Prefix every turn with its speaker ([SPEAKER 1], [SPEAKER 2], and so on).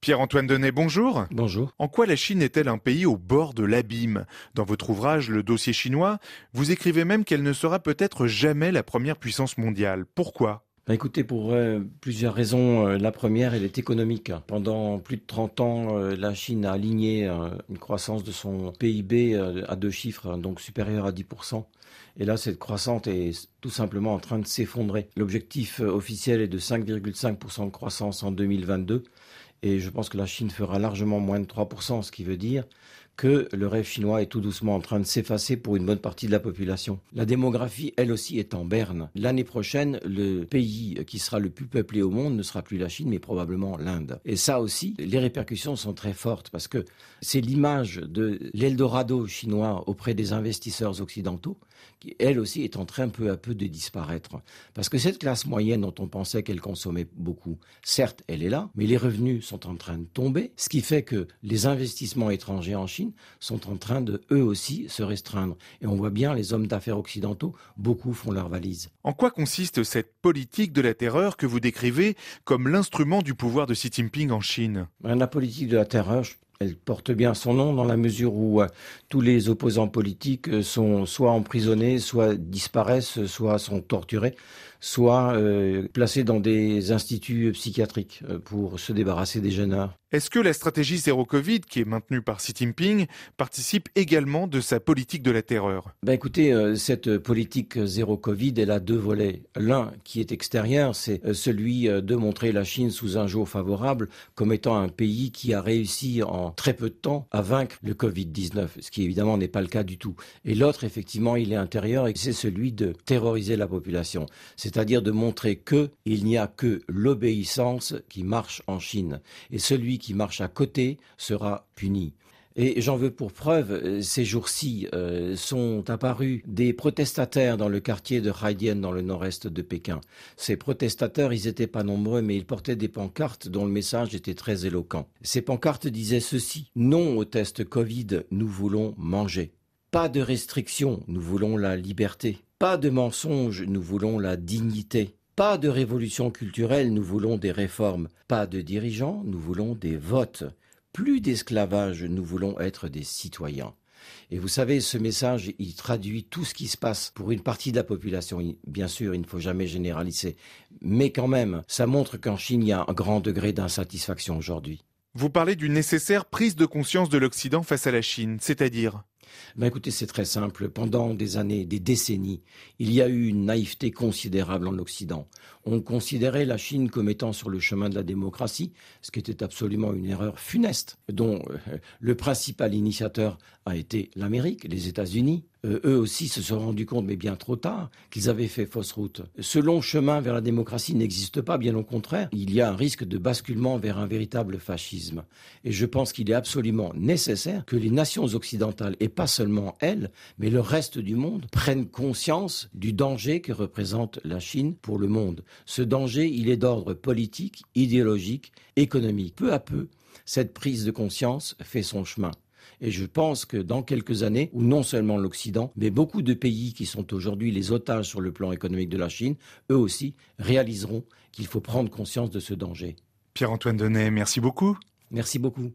[SPEAKER 1] Pierre-Antoine Denet, bonjour.
[SPEAKER 2] Bonjour.
[SPEAKER 1] En quoi la Chine est-elle un pays au bord de l'abîme? Dans votre ouvrage Le dossier chinois, vous écrivez même qu'elle ne sera peut-être jamais la première puissance mondiale. Pourquoi?
[SPEAKER 2] Bah, écoutez, pour euh, plusieurs raisons. Euh, la première, elle est économique. Pendant plus de 30 ans, euh, la Chine a aligné une croissance de son PIB à deux chiffres, donc supérieur à 10%. Et là, cette croissance est tout simplement en train de s'effondrer. L'objectif officiel est de 5,5% de croissance en 2022. Et je pense que la Chine fera largement moins de 3%, ce qui veut dire que le rêve chinois est tout doucement en train de s'effacer pour une bonne partie de la population. La démographie, elle aussi, est en berne. L'année prochaine, le pays qui sera le plus peuplé au monde ne sera plus la Chine, mais probablement l'Inde. Et ça aussi, les répercussions sont très fortes parce que c'est l'image de l'Eldorado chinois auprès des investisseurs occidentaux qui, elle aussi, est en train peu à peu de disparaître. Parce que cette classe moyenne dont on pensait qu'elle consommait beaucoup, certes, elle est là, mais les revenus sont en train de tomber, ce qui fait que les investissements étrangers en Chine sont en train de, eux aussi, se restreindre. Et on voit bien, les hommes d'affaires occidentaux, beaucoup font leurs valises.
[SPEAKER 1] En quoi consiste cette politique de la terreur que vous décrivez comme l'instrument du pouvoir de Xi Jinping en Chine?
[SPEAKER 2] Ben, La politique de la terreur, elle porte bien son nom dans la mesure où euh, tous les opposants politiques euh, sont soit emprisonnés, soit disparaissent, soit sont torturés, soit euh, placés dans des instituts psychiatriques pour se débarrasser des jeunes
[SPEAKER 1] est-ce que la stratégie zéro Covid, qui est maintenue par Xi Jinping, participe également de sa politique de la terreur?
[SPEAKER 2] Ben Écoutez, euh, cette politique zéro Covid, elle a deux volets. L'un qui est extérieur, c'est euh, celui euh, de montrer la Chine sous un jour favorable comme étant un pays qui a réussi en très peu de temps à vaincre le Covid-19, ce qui évidemment n'est pas le cas du tout. Et l'autre, effectivement, il est intérieur et c'est celui de terroriser la population, c'est-à-dire de montrer que il n'y a que l'obéissance qui marche en Chine. Et celui qui marche à côté sera puni. Et j'en veux pour preuve, euh, ces jours-ci euh, sont apparus des protestataires dans le quartier de Haidian, dans le nord-est de Pékin. Ces protestataires, ils n'étaient pas nombreux, mais ils portaient des pancartes dont le message était très éloquent. Ces pancartes disaient ceci Non au test Covid, nous voulons manger. Pas de restrictions, nous voulons la liberté. Pas de mensonges, nous voulons la dignité. Pas de révolution culturelle, nous voulons des réformes. Pas de dirigeants, nous voulons des votes. Plus d'esclavage, nous voulons être des citoyens. Et vous savez, ce message, il traduit tout ce qui se passe pour une partie de la population. Bien sûr, il ne faut jamais généraliser. Mais quand même, ça montre qu'en Chine, il y a un grand degré d'insatisfaction aujourd'hui.
[SPEAKER 1] Vous parlez d'une nécessaire prise de conscience de l'Occident face à la Chine, c'est-à-dire
[SPEAKER 2] ben écoutez, c'est très simple. Pendant des années, des décennies, il y a eu une naïveté considérable en Occident. On considérait la Chine comme étant sur le chemin de la démocratie, ce qui était absolument une erreur funeste, dont euh, le principal initiateur a été l'Amérique, les États-Unis, euh, eux aussi se sont rendus compte, mais bien trop tard, qu'ils avaient fait fausse route. Ce long chemin vers la démocratie n'existe pas, bien au contraire. Il y a un risque de basculement vers un véritable fascisme. Et je pense qu'il est absolument nécessaire que les nations occidentales, et pas seulement elles, mais le reste du monde, prennent conscience du danger que représente la Chine pour le monde. Ce danger, il est d'ordre politique, idéologique, économique. Peu à peu, cette prise de conscience fait son chemin. Et je pense que dans quelques années, où non seulement l'Occident, mais beaucoup de pays qui sont aujourd'hui les otages sur le plan économique de la Chine, eux aussi réaliseront qu'il faut prendre conscience de ce danger.
[SPEAKER 1] Pierre-Antoine Denet, merci beaucoup.
[SPEAKER 2] Merci beaucoup.